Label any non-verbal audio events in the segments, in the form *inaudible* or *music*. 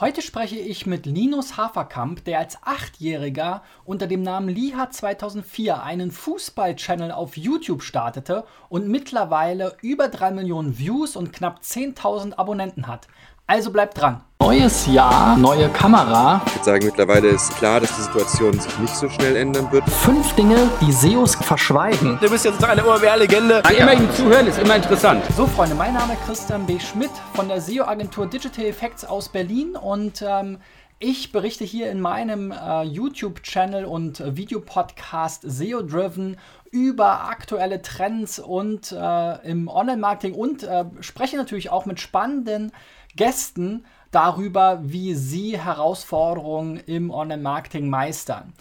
Heute spreche ich mit Linus Haferkamp, der als Achtjähriger unter dem Namen Liha 2004 einen Fußball-Channel auf YouTube startete und mittlerweile über 3 Millionen Views und knapp 10.000 Abonnenten hat. Also bleibt dran. Neues Jahr, neue Kamera. Ich würde sagen, mittlerweile ist klar, dass die Situation sich nicht so schnell ändern wird. Fünf Dinge, die SEOs verschweigen. Du bist jetzt eine OMR-Legende. Ja. Immer ihm zuhören ist immer interessant. So, Freunde, mein Name ist Christian B. Schmidt von der SEO-Agentur Digital Effects aus Berlin und ähm, ich berichte hier in meinem äh, YouTube-Channel und äh, Videopodcast SEO Driven über aktuelle Trends und äh, im Online-Marketing und äh, spreche natürlich auch mit spannenden Gästen darüber, wie sie Herausforderungen im Online-Marketing meistern.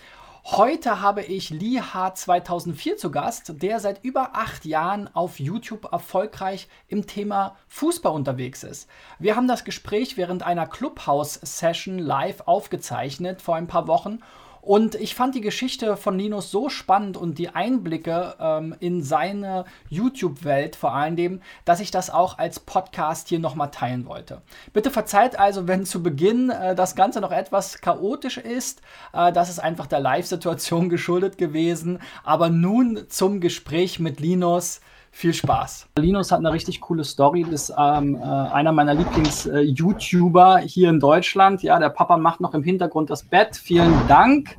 Heute habe ich Lee H 2004 zu Gast, der seit über acht Jahren auf YouTube erfolgreich im Thema Fußball unterwegs ist. Wir haben das Gespräch während einer Clubhouse-Session live aufgezeichnet vor ein paar Wochen und ich fand die Geschichte von Linus so spannend und die Einblicke ähm, in seine YouTube-Welt vor allem, dass ich das auch als Podcast hier nochmal teilen wollte. Bitte verzeiht also, wenn zu Beginn äh, das Ganze noch etwas chaotisch ist. Äh, das ist einfach der Live-Situation *laughs* geschuldet gewesen. Aber nun zum Gespräch mit Linus. Viel Spaß. Linus hat eine richtig coole Story. Das ist ähm, äh, einer meiner Lieblings-YouTuber äh, hier in Deutschland. Ja, der Papa macht noch im Hintergrund das Bett. Vielen Dank.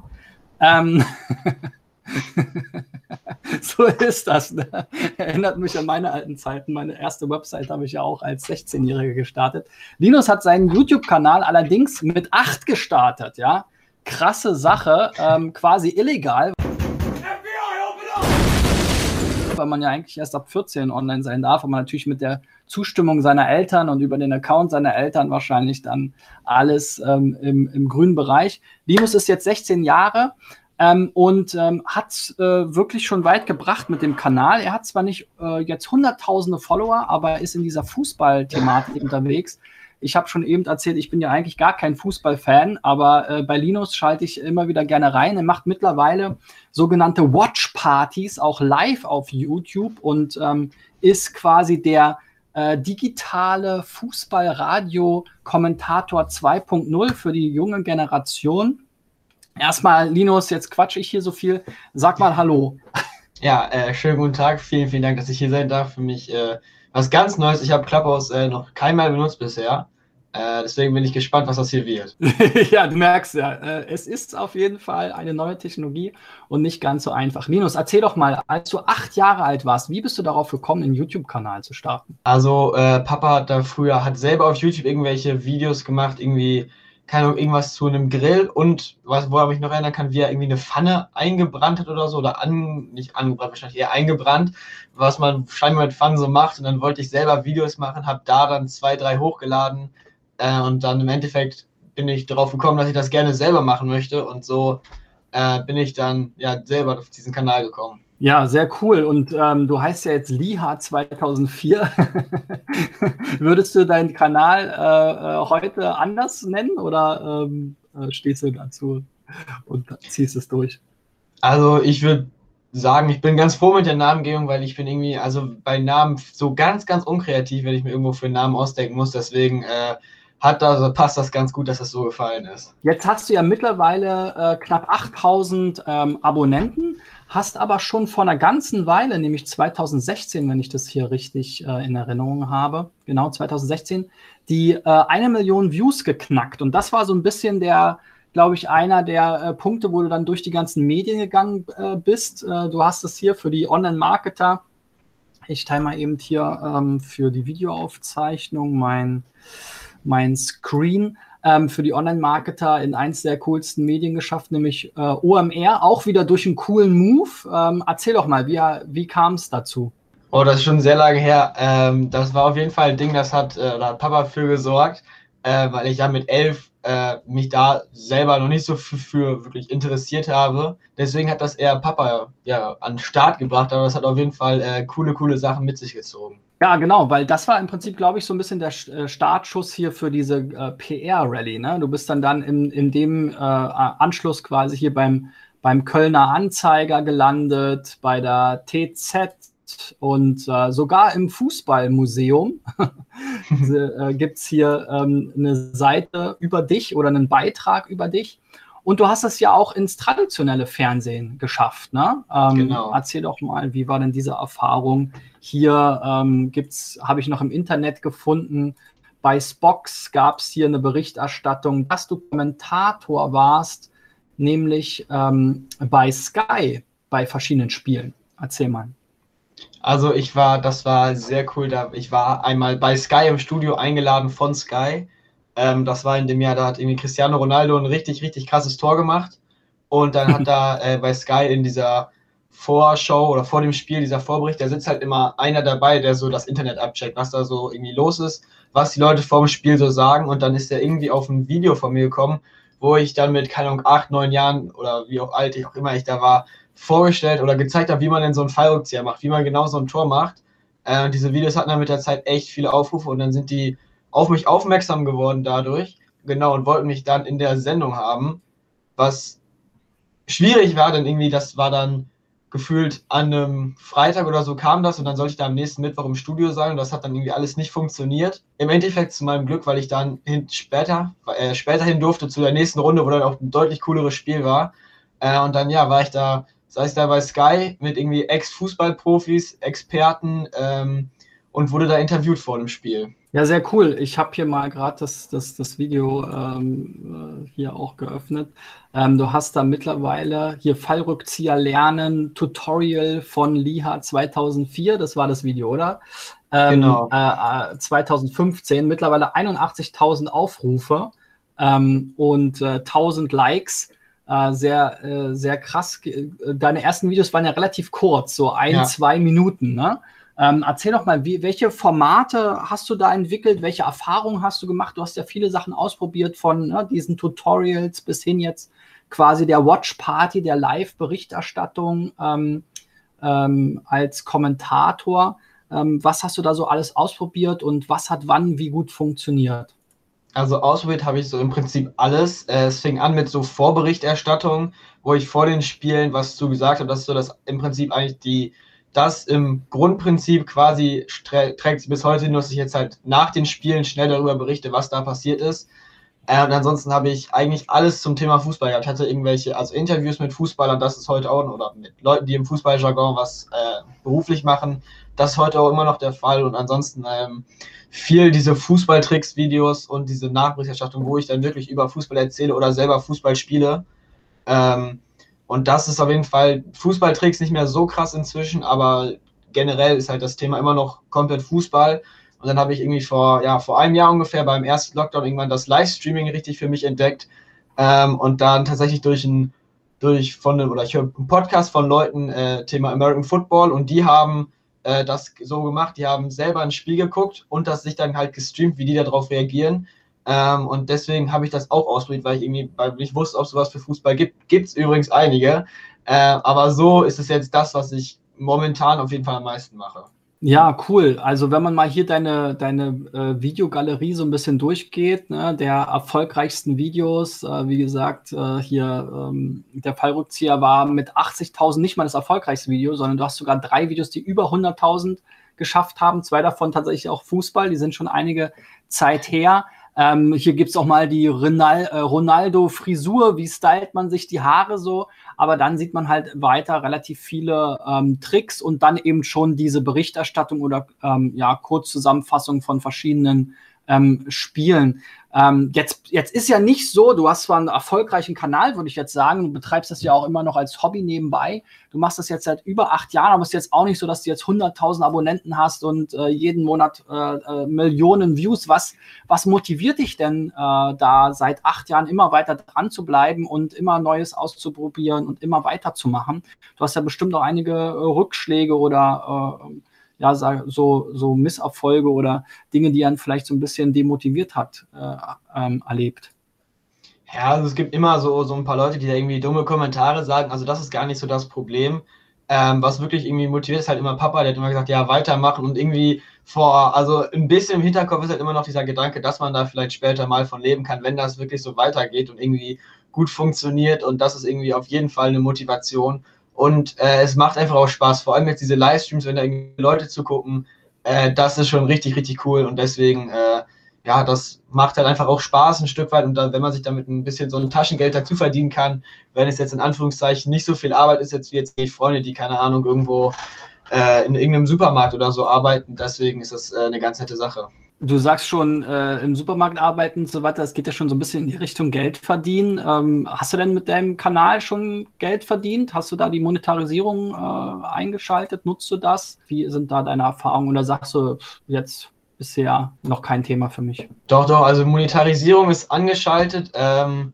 Ähm *laughs* so ist das. Ne? Erinnert mich an meine alten Zeiten. Meine erste Website habe ich ja auch als 16-Jähriger gestartet. Linus hat seinen YouTube-Kanal allerdings mit 8 gestartet. Ja, krasse Sache, ähm, quasi illegal weil man ja eigentlich erst ab 14 online sein darf und man natürlich mit der Zustimmung seiner Eltern und über den Account seiner Eltern wahrscheinlich dann alles ähm, im, im grünen Bereich. Linus ist jetzt 16 Jahre, ähm, und ähm, hat äh, wirklich schon weit gebracht mit dem Kanal. Er hat zwar nicht äh, jetzt hunderttausende Follower, aber ist in dieser Fußball-Thematik *laughs* unterwegs. Ich habe schon eben erzählt, ich bin ja eigentlich gar kein Fußballfan, aber äh, bei Linus schalte ich immer wieder gerne rein. Er macht mittlerweile sogenannte Watch-Partys auch live auf YouTube und ähm, ist quasi der äh, digitale Fußballradio-Kommentator 2.0 für die junge Generation. Erstmal, Linus, jetzt quatsche ich hier so viel. Sag mal Hallo. Ja, äh, schönen guten Tag. Vielen, vielen Dank, dass ich hier sein darf. Für mich äh, was ganz Neues. Ich habe Clubhouse äh, noch keinmal benutzt bisher. Äh, deswegen bin ich gespannt, was das hier wird. *laughs* ja, du merkst ja, äh, es ist auf jeden Fall eine neue Technologie und nicht ganz so einfach. Linus, erzähl doch mal, als du acht Jahre alt warst, wie bist du darauf gekommen, einen YouTube-Kanal zu starten? Also, äh, Papa hat da früher, hat selber auf YouTube irgendwelche Videos gemacht, irgendwie keine Ahnung, irgendwas zu einem Grill und was, wo er mich noch erinnern kann, wie er irgendwie eine Pfanne eingebrannt hat oder so, oder an, nicht angebrannt, wahrscheinlich eher eingebrannt, was man scheinbar mit Pfannen so macht. Und dann wollte ich selber Videos machen, habe da dann zwei, drei hochgeladen äh, und dann im Endeffekt bin ich darauf gekommen, dass ich das gerne selber machen möchte und so äh, bin ich dann ja selber auf diesen Kanal gekommen. Ja, sehr cool. Und ähm, du heißt ja jetzt Liha 2004. *laughs* Würdest du deinen Kanal äh, äh, heute anders nennen oder ähm, äh, stehst du dazu und ziehst es durch? Also ich würde sagen, ich bin ganz froh mit der Namengebung, weil ich bin irgendwie, also bei Namen so ganz, ganz unkreativ, wenn ich mir irgendwo für einen Namen ausdenken muss. Deswegen äh, hat also passt das ganz gut, dass das so gefallen ist. Jetzt hast du ja mittlerweile äh, knapp 8000 ähm, Abonnenten hast aber schon vor einer ganzen Weile, nämlich 2016, wenn ich das hier richtig äh, in Erinnerung habe, genau 2016, die äh, eine Million Views geknackt. Und das war so ein bisschen der, glaube ich, einer der äh, Punkte, wo du dann durch die ganzen Medien gegangen äh, bist. Äh, du hast es hier für die Online-Marketer. Ich teile mal eben hier ähm, für die Videoaufzeichnung mein, mein Screen ähm, für die Online-Marketer in eins der coolsten Medien geschafft, nämlich äh, OMR, auch wieder durch einen coolen Move. Ähm, erzähl doch mal, wie, wie kam es dazu? Oh, das ist schon sehr lange her. Ähm, das war auf jeden Fall ein Ding, das hat, äh, da hat Papa für gesorgt, äh, weil ich ja mit elf äh, mich da selber noch nicht so für, für, wirklich interessiert habe. Deswegen hat das eher Papa ja an den Start gebracht, aber das hat auf jeden Fall äh, coole, coole Sachen mit sich gezogen. Ja, genau, weil das war im Prinzip, glaube ich, so ein bisschen der äh, Startschuss hier für diese äh, PR-Rally. Ne? Du bist dann dann in, in dem äh, Anschluss quasi hier beim, beim Kölner Anzeiger gelandet, bei der TZ und äh, sogar im Fußballmuseum *laughs* äh, gibt es hier ähm, eine Seite über dich oder einen Beitrag über dich. Und du hast es ja auch ins traditionelle Fernsehen geschafft. Ne? Ähm, genau. Erzähl doch mal, wie war denn diese Erfahrung? Hier ähm, habe ich noch im Internet gefunden, bei Spox gab es hier eine Berichterstattung, dass du Kommentator warst, nämlich ähm, bei Sky bei verschiedenen Spielen. Erzähl mal. Also ich war, das war sehr cool. Da ich war einmal bei Sky im Studio eingeladen von Sky ähm, das war in dem Jahr, da hat irgendwie Cristiano Ronaldo ein richtig, richtig krasses Tor gemacht. Und dann hat *laughs* da äh, bei Sky in dieser Vorschau oder vor dem Spiel, dieser Vorbericht, da sitzt halt immer einer dabei, der so das Internet abcheckt, was da so irgendwie los ist, was die Leute vor dem Spiel so sagen. Und dann ist er irgendwie auf ein Video von mir gekommen, wo ich dann mit, keine Ahnung, acht, neun Jahren oder wie auch alt ich auch immer ich da war, vorgestellt oder gezeigt habe, wie man denn so einen Fallrückzieher macht, wie man genau so ein Tor macht. Äh, und diese Videos hatten dann mit der Zeit echt viele Aufrufe und dann sind die auf mich aufmerksam geworden dadurch, genau, und wollten mich dann in der Sendung haben, was schwierig war, denn irgendwie das war dann gefühlt an einem Freitag oder so kam das und dann sollte ich da am nächsten Mittwoch im Studio sein und das hat dann irgendwie alles nicht funktioniert. Im Endeffekt zu meinem Glück, weil ich dann hin, später, äh, später hin durfte zu der nächsten Runde, wo dann auch ein deutlich cooleres Spiel war. Äh, und dann ja, war ich da, sei es da bei Sky mit irgendwie Ex-Fußballprofis, Experten ähm, und wurde da interviewt vor dem Spiel. Ja, sehr cool. Ich habe hier mal gerade das, das, das Video ähm, äh, hier auch geöffnet. Ähm, du hast da mittlerweile hier Fallrückzieher lernen, Tutorial von Liha 2004, das war das Video, oder? Ähm, genau. Äh, 2015, äh, mittlerweile 81.000 Aufrufe ähm, und äh, 1000 Likes. Äh, sehr, äh, sehr krass. Deine ersten Videos waren ja relativ kurz, so ein, ja. zwei Minuten, ne? Ähm, erzähl doch mal, wie, welche Formate hast du da entwickelt? Welche Erfahrungen hast du gemacht? Du hast ja viele Sachen ausprobiert, von ne, diesen Tutorials bis hin jetzt quasi der Watch Party, der Live-Berichterstattung ähm, ähm, als Kommentator. Ähm, was hast du da so alles ausprobiert und was hat wann wie gut funktioniert? Also ausprobiert habe ich so im Prinzip alles. Äh, es fing an mit so Vorberichterstattung, wo ich vor den Spielen was zu gesagt habe. Das ist so das im Prinzip eigentlich die das im Grundprinzip quasi trägt bis heute nur, dass ich jetzt halt nach den Spielen schnell darüber berichte, was da passiert ist. Äh, und ansonsten habe ich eigentlich alles zum Thema Fußball gehabt. Ich hatte irgendwelche, also Interviews mit Fußballern, das ist heute auch, oder mit Leuten, die im Fußballjargon was äh, beruflich machen, das heute auch immer noch der Fall. Und ansonsten ähm, viel diese Fußballtricks-Videos und diese Nachberichterstattung, wo ich dann wirklich über Fußball erzähle oder selber Fußball spiele. Ähm, und das ist auf jeden Fall, Fußballtricks nicht mehr so krass inzwischen, aber generell ist halt das Thema immer noch komplett Fußball. Und dann habe ich irgendwie vor, ja, vor einem Jahr ungefähr beim ersten Lockdown irgendwann das Livestreaming richtig für mich entdeckt. Ähm, und dann tatsächlich durch ein, durch von oder ich höre einen Podcast von Leuten, äh, Thema American Football, und die haben äh, das so gemacht, die haben selber ein Spiel geguckt und das sich dann halt gestreamt, wie die darauf reagieren. Ähm, und deswegen habe ich das auch ausprobiert, weil ich irgendwie weil ich wusste, ob es sowas für Fußball gibt. Gibt es übrigens einige. Äh, aber so ist es jetzt das, was ich momentan auf jeden Fall am meisten mache. Ja, cool. Also wenn man mal hier deine, deine äh, Videogalerie so ein bisschen durchgeht, ne, der erfolgreichsten Videos, äh, wie gesagt, äh, hier ähm, der Fallrückzieher war mit 80.000 nicht mal das erfolgreichste Video, sondern du hast sogar drei Videos, die über 100.000 geschafft haben. Zwei davon tatsächlich auch Fußball, die sind schon einige Zeit her. Ähm, hier gibt es auch mal die äh, Ronaldo-Frisur, wie stylt man sich die Haare so. Aber dann sieht man halt weiter relativ viele ähm, Tricks und dann eben schon diese Berichterstattung oder ähm, ja, Kurzzusammenfassung von verschiedenen ähm, Spielen. Ähm, jetzt, jetzt ist ja nicht so, du hast zwar einen erfolgreichen Kanal, würde ich jetzt sagen, du betreibst das ja auch immer noch als Hobby nebenbei. Du machst das jetzt seit über acht Jahren, aber es ist jetzt auch nicht so, dass du jetzt 100.000 Abonnenten hast und äh, jeden Monat äh, äh, Millionen Views. Was, was motiviert dich denn, äh, da seit acht Jahren immer weiter dran zu bleiben und immer Neues auszuprobieren und immer weiterzumachen? Du hast ja bestimmt auch einige äh, Rückschläge oder äh, ja, so, so Misserfolge oder Dinge, die einen vielleicht so ein bisschen demotiviert hat, äh, ähm, erlebt? Ja, also es gibt immer so, so ein paar Leute, die da irgendwie dumme Kommentare sagen. Also das ist gar nicht so das Problem. Ähm, was wirklich irgendwie motiviert, ist halt immer Papa, der hat immer gesagt, ja, weitermachen und irgendwie vor, also ein bisschen im Hinterkopf ist halt immer noch dieser Gedanke, dass man da vielleicht später mal von leben kann, wenn das wirklich so weitergeht und irgendwie gut funktioniert und das ist irgendwie auf jeden Fall eine Motivation Und äh, es macht einfach auch Spaß, vor allem jetzt diese Livestreams, wenn da irgendwie Leute zu gucken, äh, das ist schon richtig, richtig cool. Und deswegen, äh, ja, das macht halt einfach auch Spaß ein Stück weit. Und dann, wenn man sich damit ein bisschen so ein Taschengeld dazu verdienen kann, wenn es jetzt in Anführungszeichen nicht so viel Arbeit ist, jetzt wie jetzt die Freunde, die keine Ahnung irgendwo äh, in irgendeinem Supermarkt oder so arbeiten. Deswegen ist das äh, eine ganz nette Sache. Du sagst schon, äh, im Supermarkt arbeiten und so weiter, es geht ja schon so ein bisschen in die Richtung Geld verdienen. Ähm, hast du denn mit deinem Kanal schon Geld verdient? Hast du da die Monetarisierung äh, eingeschaltet? Nutzt du das? Wie sind da deine Erfahrungen? Oder sagst du jetzt bisher noch kein Thema für mich? Doch, doch, also Monetarisierung ist angeschaltet. Ähm,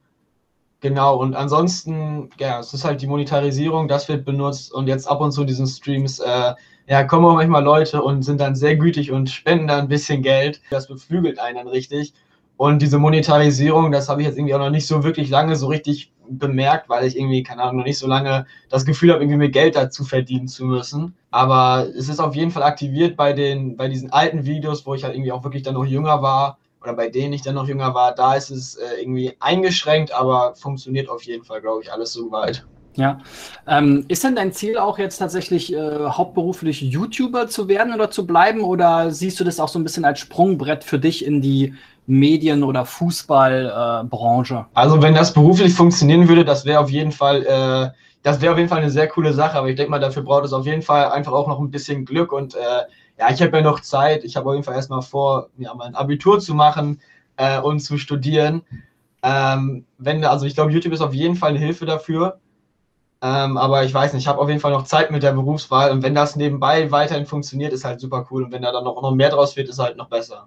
genau, und ansonsten, ja, es ist halt die Monetarisierung, das wird benutzt und jetzt ab und zu diesen Streams. Äh, ja, kommen auch manchmal Leute und sind dann sehr gütig und spenden dann ein bisschen Geld. Das beflügelt einen dann richtig. Und diese Monetarisierung, das habe ich jetzt irgendwie auch noch nicht so wirklich lange so richtig bemerkt, weil ich irgendwie, keine Ahnung, noch nicht so lange das Gefühl habe, irgendwie mir Geld dazu verdienen zu müssen. Aber es ist auf jeden Fall aktiviert bei den, bei diesen alten Videos, wo ich halt irgendwie auch wirklich dann noch jünger war oder bei denen ich dann noch jünger war. Da ist es äh, irgendwie eingeschränkt, aber funktioniert auf jeden Fall, glaube ich, alles so weit. Ja. Ähm, ist denn dein Ziel auch jetzt tatsächlich äh, hauptberuflich YouTuber zu werden oder zu bleiben? Oder siehst du das auch so ein bisschen als Sprungbrett für dich in die Medien- oder Fußballbranche? Äh, also wenn das beruflich funktionieren würde, das wäre auf jeden Fall, äh, das wäre auf jeden Fall eine sehr coole Sache. Aber ich denke mal, dafür braucht es auf jeden Fall einfach auch noch ein bisschen Glück und äh, ja, ich habe ja noch Zeit. Ich habe auf jeden Fall erstmal vor, ja, mein Abitur zu machen äh, und zu studieren. Ähm, wenn, also ich glaube, YouTube ist auf jeden Fall eine Hilfe dafür. Ähm, aber ich weiß nicht, ich habe auf jeden Fall noch Zeit mit der Berufswahl und wenn das nebenbei weiterhin funktioniert, ist halt super cool. Und wenn da dann noch, noch mehr draus wird, ist halt noch besser.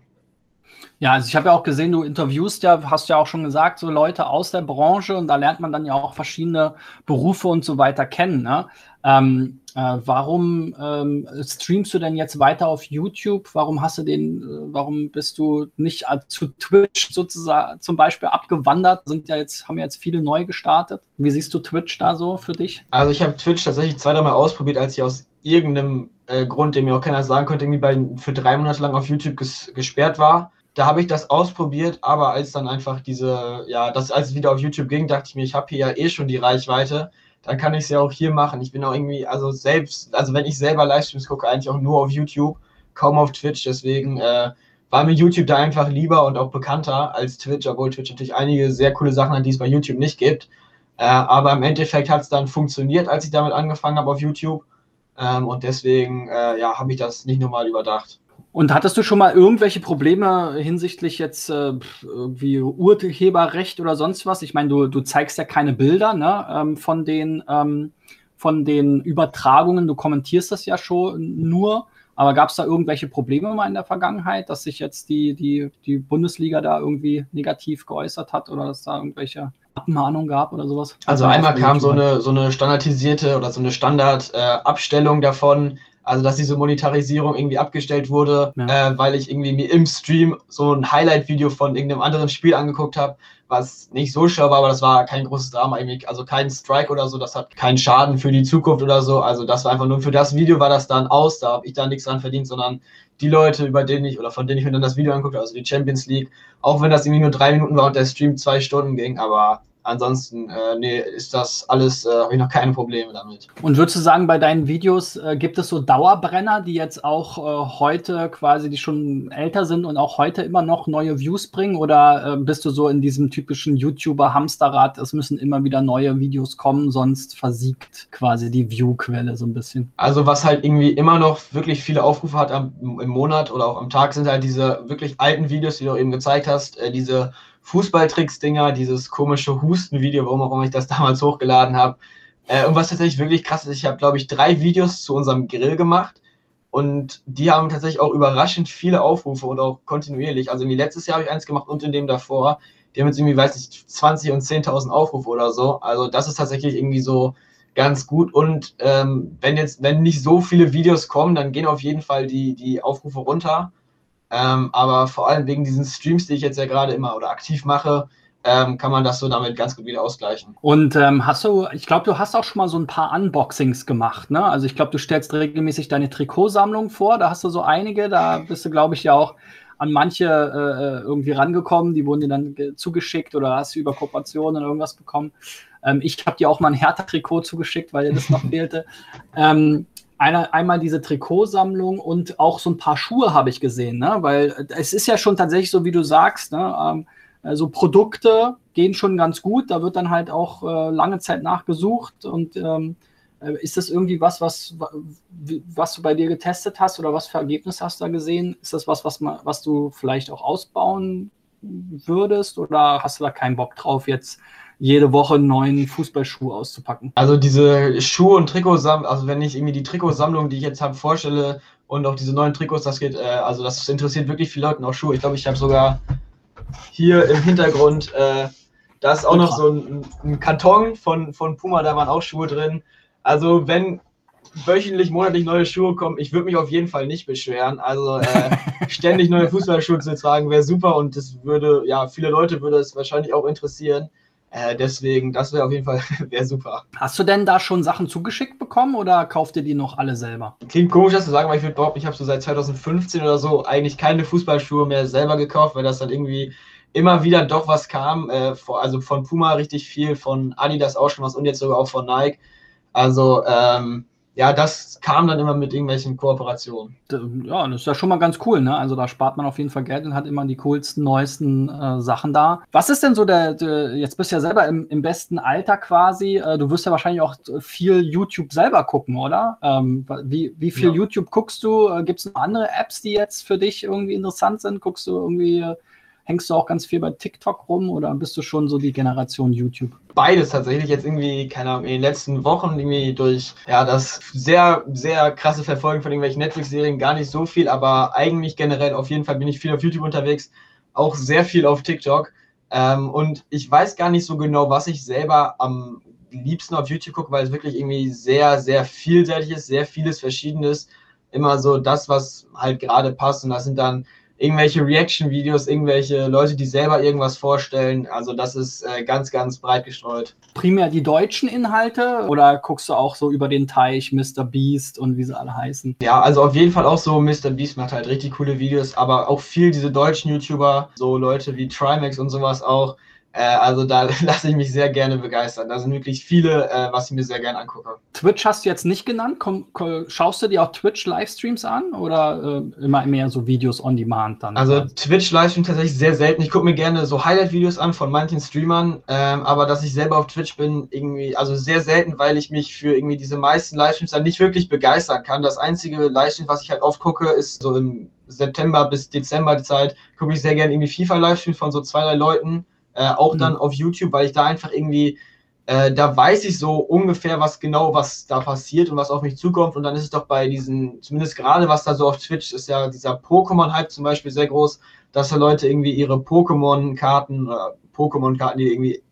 Ja, also ich habe ja auch gesehen, du interviewst ja, hast ja auch schon gesagt, so Leute aus der Branche und da lernt man dann ja auch verschiedene Berufe und so weiter kennen. Ne? Ähm, äh, warum ähm, streamst du denn jetzt weiter auf YouTube? Warum hast du den, äh, warum bist du nicht zu Twitch sozusagen zum Beispiel abgewandert? Sind ja jetzt, haben ja jetzt viele neu gestartet. Wie siehst du Twitch da so für dich? Also ich habe Twitch tatsächlich zwei, dreimal ausprobiert, als ich aus irgendeinem äh, Grund, den mir auch keiner sagen konnte, irgendwie bei, für drei Monate lang auf YouTube ges gesperrt war da habe ich das ausprobiert, aber als dann einfach diese, ja, das als es wieder auf YouTube ging, dachte ich mir, ich habe hier ja eh schon die Reichweite, dann kann ich es ja auch hier machen. Ich bin auch irgendwie, also selbst, also wenn ich selber Livestreams gucke, eigentlich auch nur auf YouTube, kaum auf Twitch, deswegen äh, war mir YouTube da einfach lieber und auch bekannter als Twitch, obwohl Twitch natürlich einige sehr coole Sachen hat, die es bei YouTube nicht gibt. Äh, aber im Endeffekt hat es dann funktioniert, als ich damit angefangen habe auf YouTube. Ähm, und deswegen äh, ja, habe ich das nicht nochmal überdacht. Und hattest du schon mal irgendwelche Probleme hinsichtlich jetzt äh, irgendwie Urheberrecht oder sonst was? Ich meine, du, du zeigst ja keine Bilder ne, ähm, von, den, ähm, von den Übertragungen, du kommentierst das ja schon nur. Aber gab es da irgendwelche Probleme mal in der Vergangenheit, dass sich jetzt die, die, die Bundesliga da irgendwie negativ geäußert hat oder dass da irgendwelche Abmahnungen gab oder sowas? Also einmal kam so eine, so eine standardisierte oder so eine Standardabstellung äh, davon, also, dass diese Monetarisierung irgendwie abgestellt wurde, ja. äh, weil ich irgendwie mir im Stream so ein Highlight-Video von irgendeinem anderen Spiel angeguckt habe, was nicht so schwer war, aber das war kein großes Drama, also kein Strike oder so, das hat keinen Schaden für die Zukunft oder so. Also, das war einfach nur für das Video war das dann aus, da habe ich da nichts dran verdient, sondern die Leute, über denen ich oder von denen ich mir dann das Video angucke, also die Champions League, auch wenn das irgendwie nur drei Minuten war und der Stream zwei Stunden ging, aber ansonsten, äh, nee, ist das alles, äh, habe ich noch keine Probleme damit. Und würdest du sagen, bei deinen Videos äh, gibt es so Dauerbrenner, die jetzt auch äh, heute quasi, die schon älter sind und auch heute immer noch neue Views bringen? Oder äh, bist du so in diesem typischen YouTuber-Hamsterrad, es müssen immer wieder neue Videos kommen, sonst versiegt quasi die View-Quelle so ein bisschen? Also, was halt irgendwie immer noch wirklich viele Aufrufe hat am, im Monat oder auch am Tag, sind halt diese wirklich alten Videos, die du eben gezeigt hast, äh, diese Fußballtricks-Dinger, dieses komische Husten-Video, warum auch immer ich das *laughs* damals hochgeladen habe. Äh, und was tatsächlich wirklich krass ist, ich habe, glaube ich, drei Videos zu unserem Grill gemacht und die haben tatsächlich auch überraschend viele Aufrufe und auch kontinuierlich. Also letztes Jahr habe ich eins gemacht und in dem davor. Die haben jetzt irgendwie, weiß nicht, 20 und 10.000 Aufrufe oder so. Also das ist tatsächlich irgendwie so ganz gut. Und ähm, wenn jetzt, wenn nicht so viele Videos kommen, dann gehen auf jeden Fall die, die Aufrufe runter. Ähm, aber vor allem wegen diesen Streams, die ich jetzt ja gerade immer oder aktiv mache, ähm, kann man das so damit ganz gut wieder ausgleichen. Und ähm, hast du, ich glaube, du hast auch schon mal so ein paar Unboxings gemacht, ne? Also ich glaube, du stellst regelmäßig deine Trikotsammlung vor, da hast du so einige, da bist du, glaube ich, ja auch an manche äh, irgendwie rangekommen, die wurden dir dann zugeschickt oder hast du über Kooperationen irgendwas bekommen. Ähm, ich habe dir auch mal ein Hertha-Trikot zugeschickt, weil dir das noch *laughs* fehlte. Ähm, eine, einmal diese Trikotsammlung und auch so ein paar Schuhe habe ich gesehen, ne? weil es ist ja schon tatsächlich so, wie du sagst, ne? ähm, also Produkte gehen schon ganz gut, da wird dann halt auch äh, lange Zeit nachgesucht und ähm, äh, ist das irgendwie was, was, was du bei dir getestet hast oder was für Ergebnisse hast du da gesehen? Ist das was, was, was du vielleicht auch ausbauen würdest oder hast du da keinen Bock drauf, jetzt jede Woche einen neuen Fußballschuh auszupacken? Also diese Schuhe- und Trikotsammlung, also wenn ich irgendwie die Trikotsammlung, die ich jetzt habe, vorstelle und auch diese neuen Trikots, das geht, äh, also das interessiert wirklich viele Leute, auch Schuhe. Ich glaube, ich habe sogar hier im Hintergrund, äh, da ist auch noch so ein, ein Karton von, von Puma, da waren auch Schuhe drin. Also wenn wöchentlich, monatlich neue Schuhe kommen, ich würde mich auf jeden Fall nicht beschweren. Also äh, *laughs* ständig neue Fußballschuhe zu tragen wäre super und das würde, ja, viele Leute würde es wahrscheinlich auch interessieren. Äh, deswegen, das wäre auf jeden Fall *laughs* super. Hast du denn da schon Sachen zugeschickt bekommen oder kauft ihr die noch alle selber? Klingt komisch, das zu sagen, weil ich würde behaupten, ich habe so seit 2015 oder so eigentlich keine Fußballschuhe mehr selber gekauft, weil das dann irgendwie immer wieder doch was kam. Äh, also von Puma richtig viel, von Adidas auch schon was und jetzt sogar auch von Nike. Also ähm, ja, das kam dann immer mit irgendwelchen Kooperationen. Ja, das ist ja schon mal ganz cool, ne? Also da spart man auf jeden Fall Geld und hat immer die coolsten, neuesten äh, Sachen da. Was ist denn so der, der jetzt bist du ja selber im, im besten Alter quasi. Äh, du wirst ja wahrscheinlich auch viel YouTube selber gucken, oder? Ähm, wie, wie viel ja. YouTube guckst du? Äh, Gibt es noch andere Apps, die jetzt für dich irgendwie interessant sind? Guckst du irgendwie Hängst du auch ganz viel bei TikTok rum oder bist du schon so die Generation YouTube? Beides tatsächlich. Jetzt irgendwie, keine Ahnung, in den letzten Wochen irgendwie durch ja, das sehr, sehr krasse Verfolgen von irgendwelchen Netflix-Serien gar nicht so viel, aber eigentlich generell auf jeden Fall bin ich viel auf YouTube unterwegs, auch sehr viel auf TikTok. Ähm, und ich weiß gar nicht so genau, was ich selber am liebsten auf YouTube gucke, weil es wirklich irgendwie sehr, sehr vielseitig ist, sehr vieles Verschiedenes. Immer so das, was halt gerade passt. Und das sind dann irgendwelche Reaction-Videos, irgendwelche Leute, die selber irgendwas vorstellen. Also das ist äh, ganz, ganz breit gestreut. Primär die deutschen Inhalte oder guckst du auch so über den Teich, Mr. Beast und wie sie alle heißen? Ja, also auf jeden Fall auch so, Mr. Beast macht halt richtig coole Videos, aber auch viel diese deutschen YouTuber, so Leute wie Trimax und sowas auch. Äh, also da *laughs* lasse ich mich sehr gerne begeistern. Da sind wirklich viele, äh, was ich mir sehr gerne angucke. Twitch hast du jetzt nicht genannt. Komm, schaust du dir auch Twitch-Livestreams an oder äh, immer mehr so Videos on Demand dann? Also Twitch-Livestream tatsächlich sehr selten. Ich gucke mir gerne so Highlight-Videos an von manchen Streamern, ähm, aber dass ich selber auf Twitch bin, irgendwie, also sehr selten, weil ich mich für irgendwie diese meisten Livestreams dann nicht wirklich begeistern kann. Das einzige Livestream, was ich halt oft gucke, ist so im September bis Dezember die Zeit, gucke ich sehr gerne irgendwie FIFA-Livestreams von so zwei, drei Leuten äh, auch mhm. dann auf YouTube, weil ich da einfach irgendwie, äh, da weiß ich so ungefähr, was genau, was da passiert und was auf mich zukommt. Und dann ist es doch bei diesen, zumindest gerade was da so auf Twitch ist, ja dieser Pokémon-Hype zum Beispiel sehr groß, dass da Leute irgendwie ihre Pokémon-Karten, äh, Pokémon-Karten, die irgendwie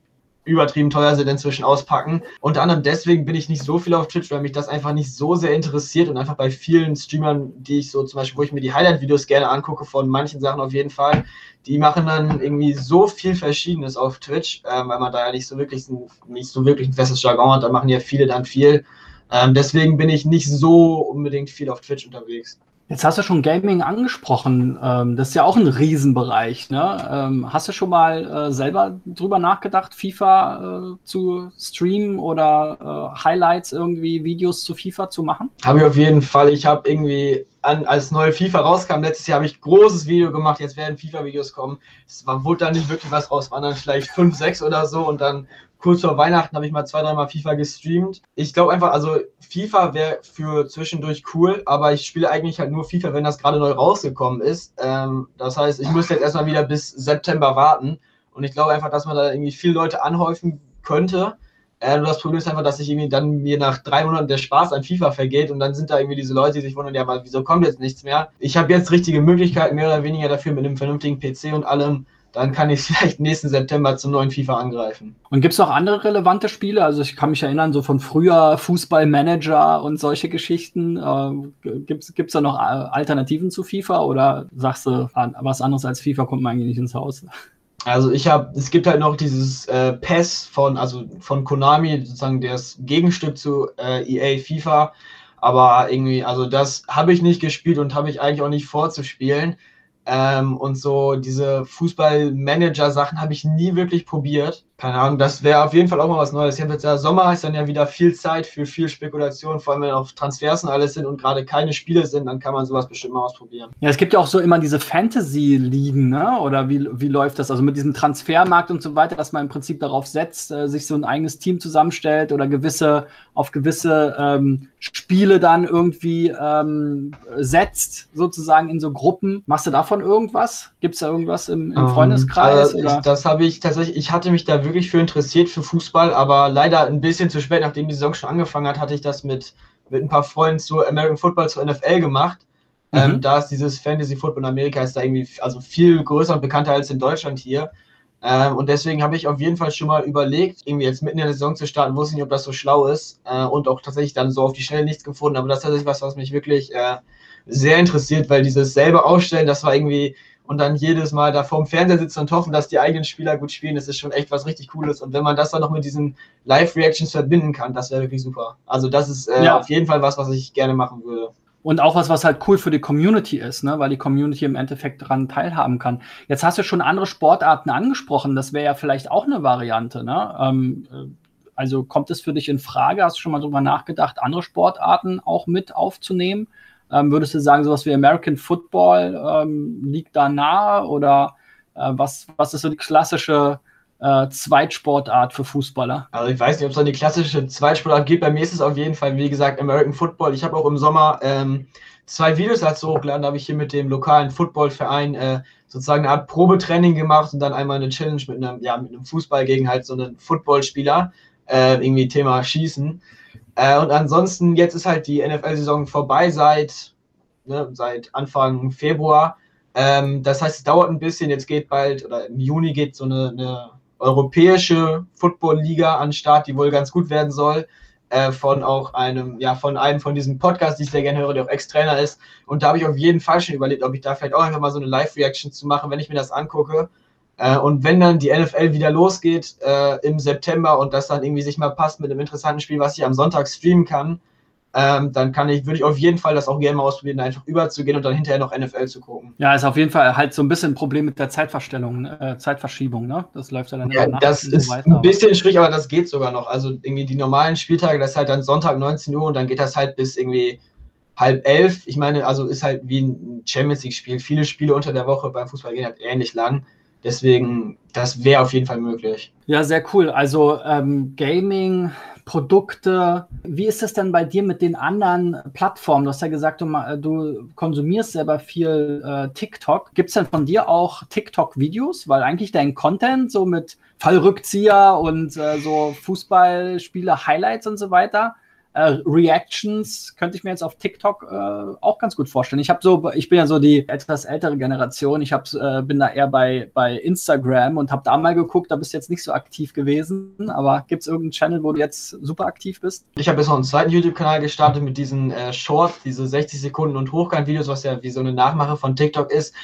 übertrieben teuer sind, inzwischen auspacken. Unter anderem deswegen bin ich nicht so viel auf Twitch, weil mich das einfach nicht so sehr interessiert und einfach bei vielen Streamern, die ich so zum Beispiel, wo ich mir die Highlight-Videos gerne angucke, von manchen Sachen auf jeden Fall, die machen dann irgendwie so viel Verschiedenes auf Twitch, ähm, weil man da ja nicht so wirklich nicht so wirklich ein festes Jargon hat, da machen ja viele dann viel. Ähm, deswegen bin ich nicht so unbedingt viel auf Twitch unterwegs. Jetzt hast du schon Gaming angesprochen. Ähm, das ist ja auch ein Riesenbereich. Ne? Ähm, hast du schon mal äh, selber drüber nachgedacht, FIFA äh, zu streamen oder äh, Highlights irgendwie, Videos zu FIFA zu machen? Habe ich auf jeden Fall. Ich habe irgendwie, an, als neue FIFA rauskam, letztes Jahr habe ich großes Video gemacht. Jetzt werden FIFA-Videos kommen. Es war, wurde dann nicht wirklich was raus, waren dann vielleicht fünf, sechs oder so und dann kurz vor Weihnachten habe ich mal zwei, dreimal FIFA gestreamt. Ich glaube einfach, also FIFA wäre für zwischendurch cool, aber ich spiele eigentlich halt nur FIFA, wenn das gerade neu rausgekommen ist. Ähm, das heißt, ich müsste jetzt erstmal wieder bis September warten. Und ich glaube einfach, dass man da irgendwie viele Leute anhäufen könnte. Äh, das Problem ist einfach, dass ich irgendwie dann mir nach drei Monaten der Spaß an FIFA vergeht und dann sind da irgendwie diese Leute, die sich wundern, ja, aber wieso kommt jetzt nichts mehr? Ich habe jetzt richtige Möglichkeiten, mehr oder weniger dafür mit einem vernünftigen PC und allem dann kann ich *laughs* vielleicht nächsten September zum neuen FIFA angreifen. Und gibt es noch andere relevante Spiele? Also ich kann mich erinnern, so von früher Fußballmanager und solche Geschichten. Äh, gibt es da noch Alternativen zu FIFA oder sagst du, was anderes als FIFA kommt man eigentlich nicht ins Haus? Also ich habe, es gibt halt noch dieses äh, PES von, also von Konami, sozusagen das Gegenstück zu äh, EA FIFA. Aber irgendwie, also das habe ich nicht gespielt und habe ich eigentlich auch nicht vorzuspielen Ähm, und so diese Fußball-Manager-Sachen habe ich nie wirklich probiert. Keine Ahnung, das wäre auf jeden Fall auch mal was Neues. Ich habe jetzt ja Sommer, ist dann ja wieder viel Zeit für viel Spekulation, vor allem wenn auf Transfers und alles sind und gerade keine Spiele sind, dann kann man sowas bestimmt mal ausprobieren. Ja, es gibt ja auch so immer diese Fantasy-Ligen, ne? Oder wie, wie läuft das? Also mit diesem Transfermarkt und so weiter, dass man im Prinzip darauf setzt, äh, sich so ein eigenes Team zusammenstellt oder gewisse, auf gewisse ähm, Spiele dann irgendwie ähm, setzt, sozusagen in so Gruppen. Machst du davon irgendwas? Gibt es da irgendwas im, im ähm, Freundeskreis? Um, also ich, das habe ich tatsächlich, ich hatte mich da wirklich für interessiert für Fußball, aber leider ein bisschen zu spät, nachdem die Saison schon angefangen hat, hatte ich das mit, mit ein paar Freunden zu American Football, zu NFL gemacht. Mhm. Ähm, da ist dieses Fantasy Football in Amerika ist da irgendwie also viel größer und bekannter als in Deutschland hier. Ähm, und deswegen habe ich auf jeden Fall schon mal überlegt, irgendwie jetzt mitten in der Saison zu starten, wusste nicht, ob das so schlau ist äh, und auch tatsächlich dann so auf die Schnelle nichts gefunden. Aber das ist tatsächlich was, was mich wirklich äh, sehr interessiert, weil dieses selber Aufstellen, das war irgendwie und dann jedes Mal da vorm Fernseher sitzen und hoffen, dass die eigenen Spieler gut spielen, das ist schon echt was richtig Cooles. Und wenn man das dann noch mit diesen Live-Reactions verbinden kann, das wäre wirklich super. Also das ist äh, ja. auf jeden Fall was, was ich gerne machen würde. Und auch was, was halt cool für die Community ist, ne? weil die Community im Endeffekt daran teilhaben kann. Jetzt hast du schon andere Sportarten angesprochen, das wäre ja vielleicht auch eine Variante. Ne? Ähm, äh, also kommt es für dich in Frage, hast du schon mal darüber nachgedacht, andere Sportarten auch mit aufzunehmen? Ähm, würdest du sagen, sowas wie American Football ähm, liegt da nahe oder äh, was, was ist so die klassische äh, Zweitsportart für Fußballer? Also ich weiß nicht, ob es so eine klassische Zweitsportart gibt. Bei mir ist es auf jeden Fall, wie gesagt, American Football. Ich habe auch im Sommer ähm, zwei Videos dazu hochgeladen. Da habe ich hier mit dem lokalen Footballverein äh, sozusagen eine Art Probetraining gemacht und dann einmal eine Challenge mit einem, ja, mit einem Fußball gegen halt so einen Footballspieler. Äh, irgendwie Thema Schießen. Äh, und ansonsten, jetzt ist halt die NFL-Saison vorbei seit, ne, seit Anfang Februar. Ähm, das heißt, es dauert ein bisschen. Jetzt geht bald, oder im Juni geht so eine, eine europäische Football-Liga an Start, die wohl ganz gut werden soll. Äh, von auch einem, ja, von einem von diesen Podcasts, die ich sehr gerne höre, der auch Ex-Trainer ist. Und da habe ich auf jeden Fall schon überlegt, ob ich da vielleicht auch einfach mal so eine Live-Reaction zu machen, wenn ich mir das angucke. Äh, und wenn dann die NFL wieder losgeht äh, im September und das dann irgendwie sich mal passt mit einem interessanten Spiel, was ich am Sonntag streamen kann, ähm, dann kann ich, würde ich auf jeden Fall das auch gerne mal ausprobieren, einfach überzugehen und dann hinterher noch NFL zu gucken. Ja, ist auf jeden Fall halt so ein bisschen ein Problem mit der Zeitverstellung, äh, Zeitverschiebung, ne? Das läuft ja dann ja, Das ist so weiter, ein bisschen schwierig, aber das geht sogar noch. Also irgendwie die normalen Spieltage, das ist halt dann Sonntag 19 Uhr und dann geht das halt bis irgendwie halb elf. Ich meine, also ist halt wie ein Champions League-Spiel. Viele Spiele unter der Woche beim Fußball gehen halt ähnlich lang. Deswegen, das wäre auf jeden Fall möglich. Ja, sehr cool. Also ähm, Gaming, Produkte. Wie ist es denn bei dir mit den anderen Plattformen? Du hast ja gesagt, du, du konsumierst selber viel äh, TikTok. Gibt es denn von dir auch TikTok-Videos? Weil eigentlich dein Content so mit Fallrückzieher und äh, so Fußballspiele, Highlights und so weiter, äh, Reactions könnte ich mir jetzt auf TikTok äh, auch ganz gut vorstellen. Ich habe so, ich bin ja so die etwas ältere Generation. Ich hab, äh, bin da eher bei, bei Instagram und habe da mal geguckt. Da bist du jetzt nicht so aktiv gewesen. Aber gibt es irgendeinen Channel, wo du jetzt super aktiv bist? Ich habe jetzt noch einen zweiten YouTube-Kanal gestartet mit diesen äh, Short, diese 60 Sekunden und Hochkant-Videos, was ja wie so eine Nachmache von TikTok ist.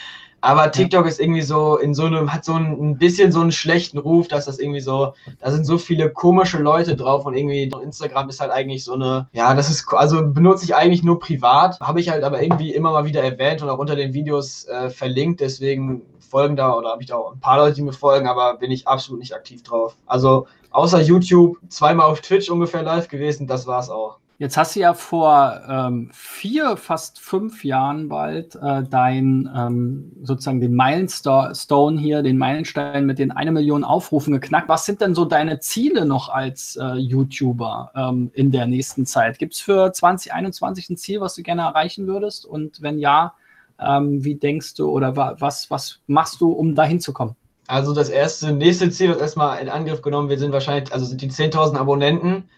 Aber TikTok ist irgendwie so in so einem, hat so ein, ein, bisschen so einen schlechten Ruf, dass das irgendwie so, da sind so viele komische Leute drauf und irgendwie Instagram ist halt eigentlich so eine, ja, das ist, also benutze ich eigentlich nur privat, habe ich halt aber irgendwie immer mal wieder erwähnt und auch unter den Videos äh, verlinkt, deswegen folgen da oder habe ich da auch ein paar Leute, die mir folgen, aber bin ich absolut nicht aktiv drauf. Also außer YouTube zweimal auf Twitch ungefähr live gewesen, das war's auch. Jetzt hast du ja vor ähm, vier, fast fünf Jahren bald äh, dein ähm, sozusagen den Milestone hier, den Meilenstein mit den eine Million Aufrufen geknackt. Was sind denn so deine Ziele noch als äh, YouTuber ähm, in der nächsten Zeit? Gibt es für 2021 ein Ziel, was du gerne erreichen würdest? Und wenn ja, ähm, wie denkst du oder wa was, was machst du, um dahin zu kommen? Also das erste, nächste Ziel wird erstmal in Angriff genommen. Wir sind wahrscheinlich, also sind die 10.000 Abonnenten.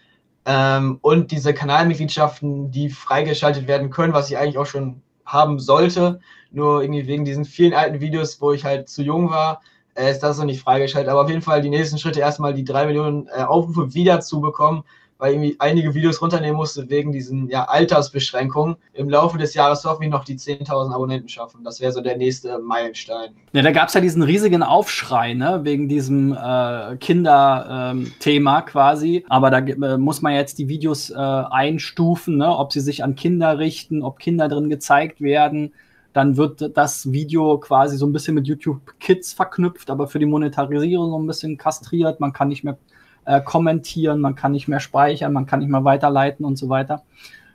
Ähm, und diese Kanalmitgliedschaften, die freigeschaltet werden können, was ich eigentlich auch schon haben sollte, nur irgendwie wegen diesen vielen alten Videos, wo ich halt zu jung war, äh, ist das noch nicht freigeschaltet. Aber auf jeden Fall die nächsten Schritte erstmal die drei Millionen äh, Aufrufe wieder zu bekommen weil irgendwie einige Videos runternehmen musste wegen diesen ja, Altersbeschränkungen. Im Laufe des Jahres hoffen wir noch die 10.000 Abonnenten schaffen. Das wäre so der nächste Meilenstein. Ja, da gab es ja diesen riesigen Aufschrei, ne, wegen diesem äh, Kinderthema ähm, quasi. Aber da äh, muss man jetzt die Videos äh, einstufen, ne, ob sie sich an Kinder richten, ob Kinder drin gezeigt werden. dann wird das Video quasi so ein bisschen mit YouTube Kids verknüpft, aber für die Monetarisierung so ein bisschen kastriert. Man kann nicht mehr äh, kommentieren, man kann nicht mehr speichern, man kann nicht mehr weiterleiten und so weiter.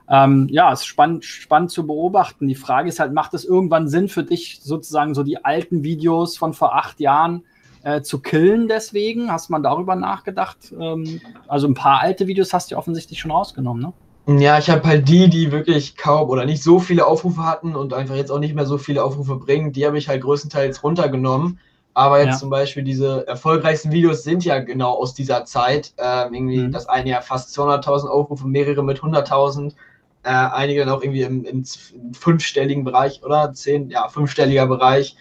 Ähm, ja, es ist spannend, spannend zu beobachten. Die Frage ist halt, macht es irgendwann Sinn für dich, sozusagen so die alten Videos von vor acht Jahren äh, zu killen deswegen? Hast man darüber nachgedacht? Ähm, also ein paar alte Videos hast du offensichtlich schon rausgenommen, ne? Ja, ich habe halt die, die wirklich kaum oder nicht so viele Aufrufe hatten und einfach jetzt auch nicht mehr so viele Aufrufe bringen, die habe ich halt größtenteils runtergenommen. Aber jetzt ja. zum Beispiel diese erfolgreichsten Videos sind ja genau aus dieser Zeit. Ähm, irgendwie mhm. das eine ja fast 200.000 Aufrufe, mehrere mit 100.000, äh, einige dann auch irgendwie im, im, fünfstelligen Bereich oder zehn, ja, fünfstelliger Bereich.